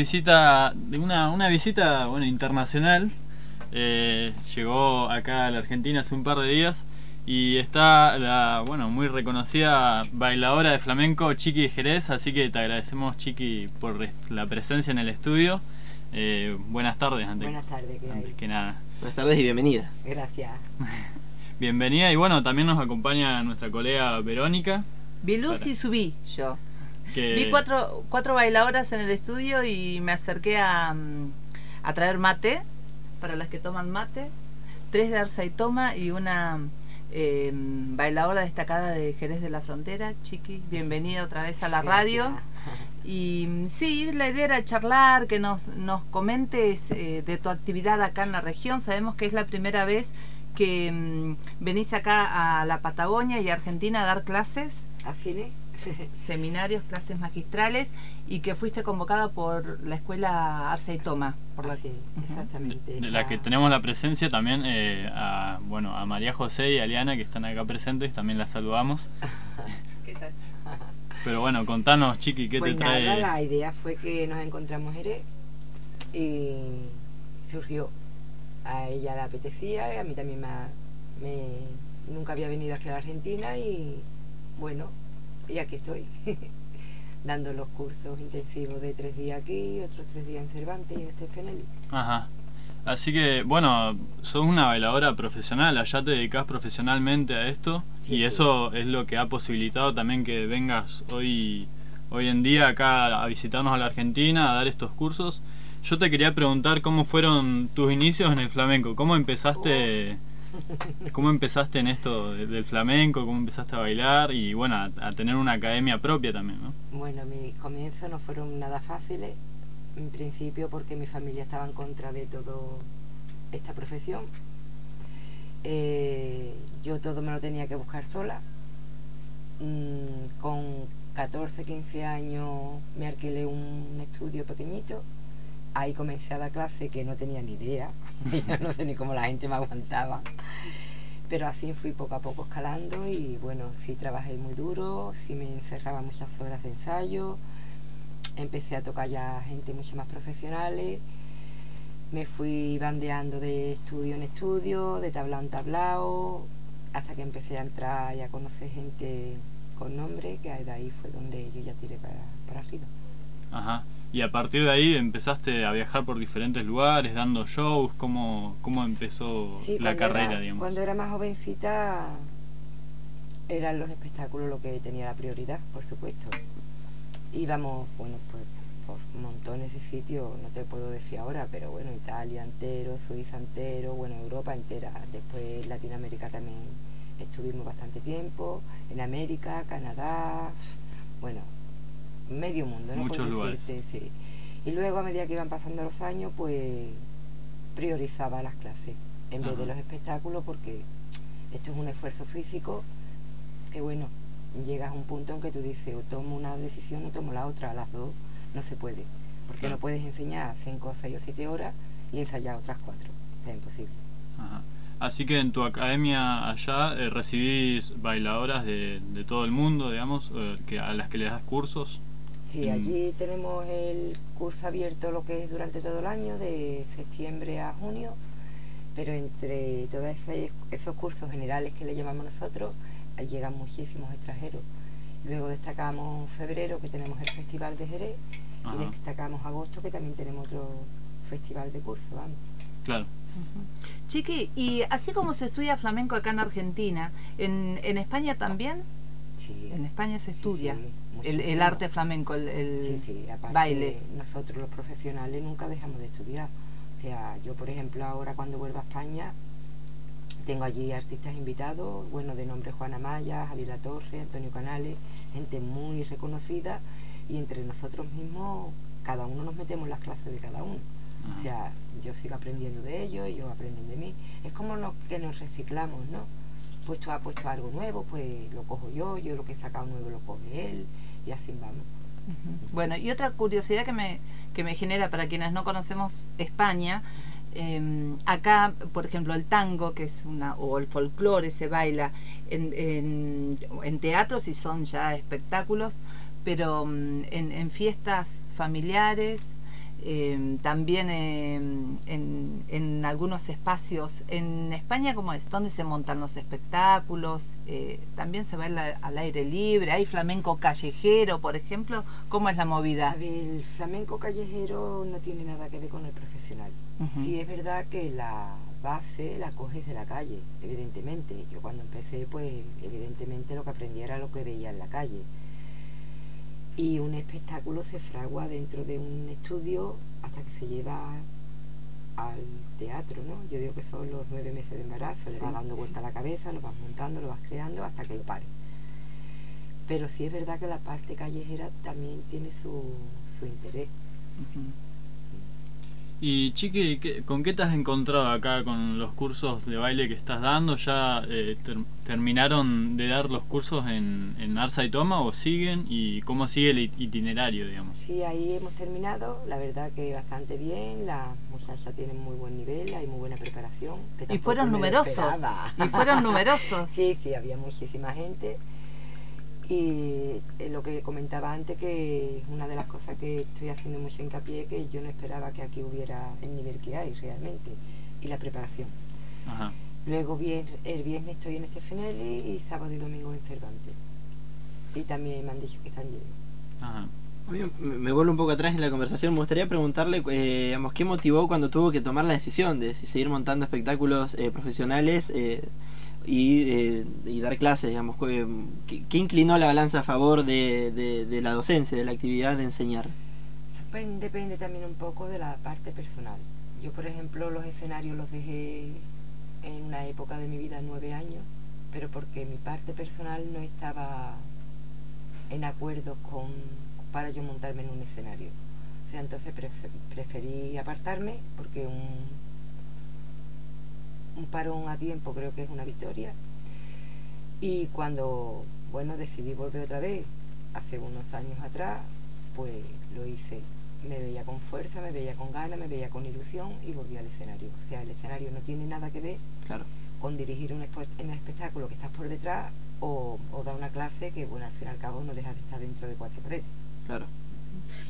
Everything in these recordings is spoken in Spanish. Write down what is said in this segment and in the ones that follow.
visita, de una, una visita bueno, internacional. Eh, llegó acá a la Argentina hace un par de días y está la bueno muy reconocida bailadora de flamenco Chiqui Jerez, así que te agradecemos Chiqui por la presencia en el estudio. Eh, buenas tardes, antes, buenas tardes, antes que nada. Buenas tardes y bienvenida. Gracias. bienvenida y bueno, también nos acompaña nuestra colega Verónica. Vi luz y subí yo. Vi cuatro, cuatro bailadoras en el estudio y me acerqué a, mm, a traer mate para las que toman mate, tres de Arza y Toma y una eh, bailadora destacada de Jerez de la Frontera, Chiqui, bienvenida otra vez a la radio. Y mm, sí, la idea era charlar, que nos, nos comentes eh, de tu actividad acá en la región. Sabemos que es la primera vez que mm, venís acá a la Patagonia y Argentina a dar clases. Así es. seminarios, clases magistrales y que fuiste convocada por la escuela Arce y Toma. Por la... exactamente. De, la que tenemos la presencia también eh, a, bueno, a María José y a Liana que están acá presentes, también las saludamos. ¿Qué tal? Pero bueno, contanos, Chiqui, ¿qué pues te trae? la idea fue que nos encontramos Jerez y surgió. A ella le apetecía, y a mí también me, nunca había venido aquí a la Argentina y bueno, y aquí estoy, dando los cursos intensivos de tres días aquí, otros tres días en Cervantes y en Estefenelli. Ajá. Así que, bueno, sos una bailadora profesional, allá te dedicas profesionalmente a esto y eso es lo que ha posibilitado también que vengas hoy, hoy en día acá a visitarnos a la Argentina, a dar estos cursos. Yo te quería preguntar cómo fueron tus inicios en el flamenco, cómo empezaste... Oh. ¿Cómo empezaste en esto del flamenco? ¿Cómo empezaste a bailar? Y bueno, a, tener una academia propia también, ¿no? Bueno, mis comienzos no fueron nada fáciles, en principio porque mi familia estaba en contra de toda esta profesión. Eh, yo todo me lo tenía que buscar sola. Mm, con 14, 15 años me alquilé un estudio pequeñito ahí comencé a dar clase que no tenía ni idea, no sé ni cómo la gente me aguantaba. Pero así fui poco a poco escalando y bueno, sí trabajé muy duro, sí me encerraba muchas horas de ensayo, empecé a tocar ya gente mucho más profesionales, me fui bandeando de estudio en estudio, de tablao en tablao, hasta que empecé a entrar y a conocer gente con nombre, que de ahí fue donde yo ya tiré para, para arriba. Ajá. Y a partir de ahí empezaste a viajar por diferentes lugares, dando shows. ¿Cómo, cómo empezó la carrera, digamos? Cuando era más jovencita eran los espectáculos lo que tenía la prioridad, por supuesto. Íbamos, bueno, pues por montones de sitios, no te puedo decir ahora, pero bueno, Italia entero, Suiza entero, bueno, Europa entera. Después Latinoamérica también estuvimos bastante tiempo, en América, Canadá, bueno, medio mundo, ¿no? Muchos lugares. Sí. Y luego, a medida que iban pasando los años, pues priorizaba las clases en vez de los espectáculos, porque esto es un esfuerzo físico que, bueno, llegas a un punto en que tú dices, o tomo una decisión o tomo la otra, a las dos no se puede. Porque no puedes enseñar cinco, o seis o siete horas y ensayar otras cuatro. O sea, imposible. Así que en tu academia allá eh, recibís bailadoras de, de, todo el mundo, digamos, eh, que, a las que le das cursos. Sí, mm. allí tenemos el curso abierto lo que es durante todo el año, de septiembre a junio, pero entre todos esos cursos generales que le llamamos nosotros, llegan muchísimos extranjeros. Luego destacamos febrero, que tenemos el Festival de Jerez, y destacamos agosto, que también tenemos otro festival de curso, vamos. Claro. Chiqui, y así como se estudia flamenco acá en Argentina, ¿en, en España también? Sí. En España se estudia el, arte flamenco, el, sí, sí, baile. Nosotros los profesionales nunca dejamos de estudiar. O sea, yo por ejemplo ahora cuando vuelvo a España tengo allí artistas invitados, bueno, de nombre Juana Maya, Javier Torre, Antonio Canales, gente muy reconocida y entre nosotros mismos cada uno nos metemos en las clases de cada uno. O sea, yo sigo aprendiendo de ellos, ellos aprenden de mí. Es como lo que nos reciclamos, ¿no? Pues tú has puesto algo nuevo, pues lo cojo yo, yo lo que he sacado nuevo lo coge él y así vamos. Bueno, y otra curiosidad que me, que me genera para quienes no conocemos España, em, acá, por ejemplo, el tango, que es una, o el folclore se baila en, en, en teatros y son ya espectáculos, pero mm, en, en fiestas familiares, Em, también em, en, algunos espacios. En España, ¿cómo es? ¿Dónde se montan los espectáculos? Eh, también se va al aire libre. ¿Hay flamenco callejero, por ejemplo? ¿Cómo es la movida? El flamenco callejero no tiene nada que ver con el profesional. Sí es verdad que la base la coges de la calle, evidentemente. Yo cuando empecé, pues evidentemente lo que aprendí era lo que veía en la calle y un espectáculo se fragua dentro de un estudio hasta que se lleva al teatro, ¿no? Yo digo que son los nueve meses de embarazo, le vas dando vuelta a la cabeza, lo vas montando, lo vas creando hasta que lo pare. Pero sí es verdad que la parte callejera también tiene su, su interés. Y Chiqui, ¿con qué te has encontrado acá con los cursos de baile que estás dando? ¿Ya eh, terminaron de dar los cursos en, en Arsa y Toma o siguen? ¿Y cómo sigue el itinerario, digamos? Sí, ahí hemos terminado. La verdad que bastante bien. Las muchachas tienen muy buen nivel, hay muy buena preparación. y fueron numerosos. Y fueron numerosos. sí, sí, había muchísima gente. Y eh, lo que comentaba antes, que una de las cosas que estoy haciendo mucho hincapié, que yo no esperaba que aquí hubiera el nivel que hay realmente, y la preparación. Luego el viernes estoy en este Fenelli y sábado y domingo en Cervantes. Y también me han dicho que están llenos. A mí me vuelvo un poco atrás en la conversación. Me gustaría preguntarle, eh, digamos, ¿qué motivó cuando tuvo que tomar la decisión de seguir montando espectáculos eh, profesionales? Eh, y, y dar clases, digamos, ¿qué, inclinó la balanza a favor de, de, la docencia, de la actividad de enseñar? Depende también un poco de la parte personal. Yo, por ejemplo, los escenarios los dejé en una época de mi vida, nueve años, pero porque mi parte personal no estaba en acuerdo con para yo montarme en un escenario. O sea, entonces preferí apartarme porque un un parón a tiempo creo que es una victoria. Y cuando, bueno, decidí volver otra vez, hace unos años atrás, pues lo hice. Me veía con fuerza, me veía con ganas, me veía con ilusión y volví al escenario. O sea, el escenario no tiene nada que ver claro. con dirigir un, un espectáculo que estás por detrás o, o dar una clase que, bueno, al fin y al cabo no dejas de estar dentro de cuatro paredes. Claro.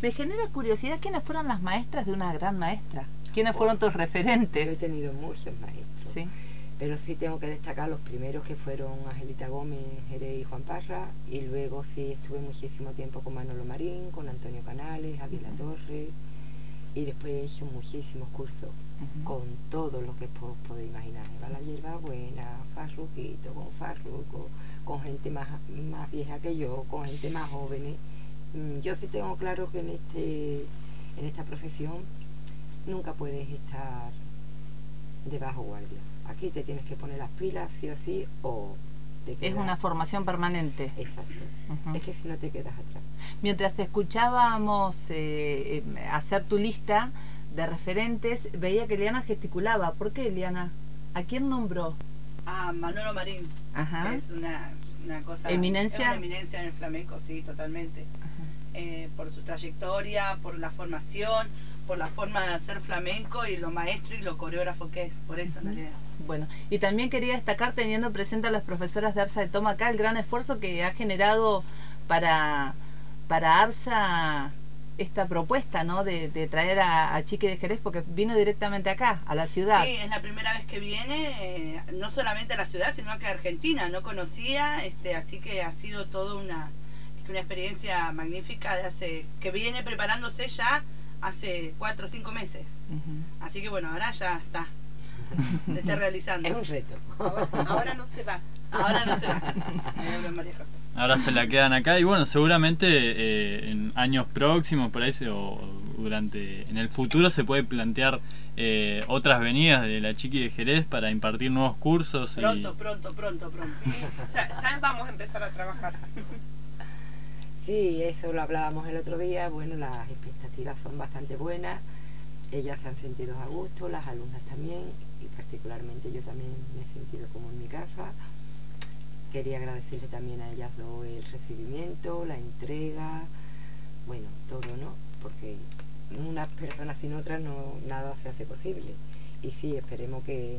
Me genera curiosidad, ¿quiénes fueron las maestras de una gran maestra? ¿Quiénes fueron tus referentes? Yo he tenido muchos maestros. Sí. Pero sí tengo que destacar los primeros que fueron Angelita Gómez, Jerez y Juan Parra. Y luego sí estuve muchísimo tiempo con Manolo Marín, con Antonio Canales, Javier La Torre. Y después he hecho muchísimos cursos con todo lo que podéis imaginar. Va la hierba buena, Farruquito, con Farruco, con gente más, más vieja que yo, con gente más joven. Mm, yo sí tengo claro que en, este, en esta profesión nunca puedes estar de bajo guardia. Aquí te tienes que poner las pilas sí o sí o te Es una formación permanente. Exacto. Es que si no te quedas atrás. Mientras te escuchábamos eh, eh, hacer tu lista de referentes, veía que Eliana gesticulaba. ¿Por qué, Eliana? ¿A quién nombró? A Manolo Marín. Ajá. Es una, una cosa... ¿Eminencia? Es una eminencia en el flamenco, sí, totalmente. Eh, por su trayectoria, por la formación, por la forma de hacer flamenco y lo maestro y lo coreógrafo que es, por eso en Bueno, y también quería destacar teniendo presente a las profesoras de Arsa de Toma acá el gran esfuerzo que ha generado para, para Arsa esta propuesta, ¿no? De, traer a, Chique de Jerez porque vino directamente acá, a la ciudad. Sí, es la primera vez que viene, eh, no solamente a la ciudad, sino que a Argentina, no conocía, este, así que ha sido toda una, una experiencia magnífica de hace, que viene preparándose ya hace cuatro o cinco meses. Así que bueno, ahora ya está. Se está realizando. Es un reto. Ahora, no se va. Ahora no se va. Ahora se la quedan acá y bueno, seguramente eh, en años próximos, por ahí, o durante en el futuro se puede plantear eh, otras venidas de la Chiqui de Jerez para impartir nuevos cursos. Pronto, pronto, pronto, pronto. ya, ya vamos a empezar a trabajar. Sí, eso lo hablábamos el otro día. Bueno, las expectativas son bastante buenas. Ellas se han sentido a gusto, las alumnas también, y particularmente yo también me he sentido como en mi casa. Quería agradecerle también a ellas dos el recibimiento, la entrega, bueno, todo, ¿no? Porque una persona sin otra no nada se hace posible. Y sí, esperemos que